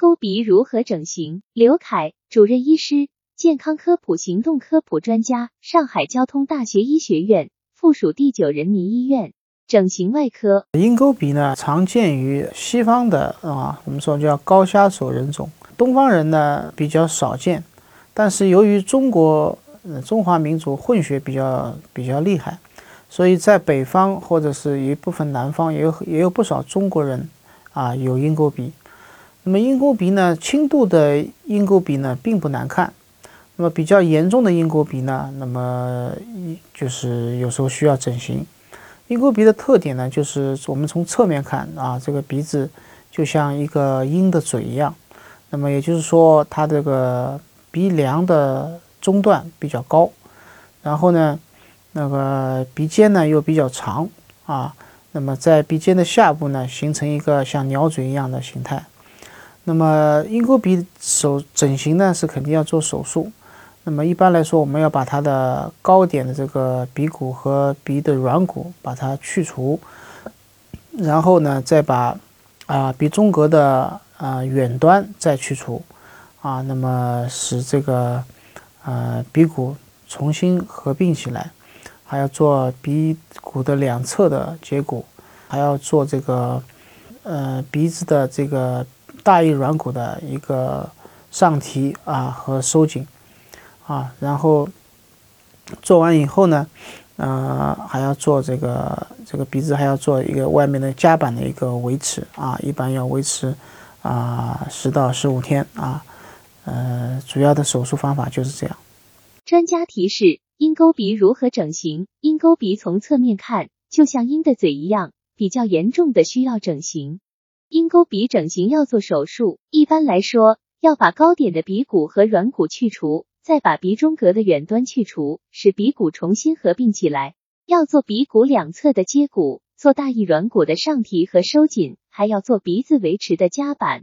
沟鼻如何整形？刘凯，主任医师，健康科普行动科普专家，上海交通大学医学院附属第九人民医院整形外科。鹰钩鼻呢，常见于西方的啊，我们说叫高加索人种，东方人呢比较少见。但是由于中国呃中华民族混血比较比较厉害，所以在北方或者是一部分南方也有也有不少中国人啊有鹰钩鼻。那么鹰钩鼻呢，轻度的鹰钩鼻呢并不难看。那么比较严重的鹰钩鼻呢，那么就是有时候需要整形。鹰钩鼻的特点呢，就是我们从侧面看啊，这个鼻子就像一个鹰的嘴一样。那么也就是说，它这个鼻梁的中段比较高，然后呢，那个鼻尖呢又比较长啊。那么在鼻尖的下部呢，形成一个像鸟嘴一样的形态。那么鹰钩鼻手整形呢是肯定要做手术。那么一般来说，我们要把它的高点的这个鼻骨和鼻的软骨把它去除，然后呢再把啊鼻中隔的啊远端再去除，啊那么使这个呃鼻骨重新合并起来，还要做鼻骨的两侧的截骨，还要做这个呃鼻子的这个。大翼软骨的一个上提啊和收紧啊，然后做完以后呢，呃，还要做这个这个鼻子还要做一个外面的夹板的一个维持啊，一般要维持啊十到十五天啊，呃，主要的手术方法就是这样。专家提示：鹰钩鼻如何整形？鹰钩鼻从侧面看就像鹰的嘴一样，比较严重的需要整形。鹰钩鼻整形要做手术，一般来说要把高点的鼻骨和软骨去除，再把鼻中隔的远端去除，使鼻骨重新合并起来。要做鼻骨两侧的接骨，做大翼软骨的上提和收紧，还要做鼻子维持的夹板。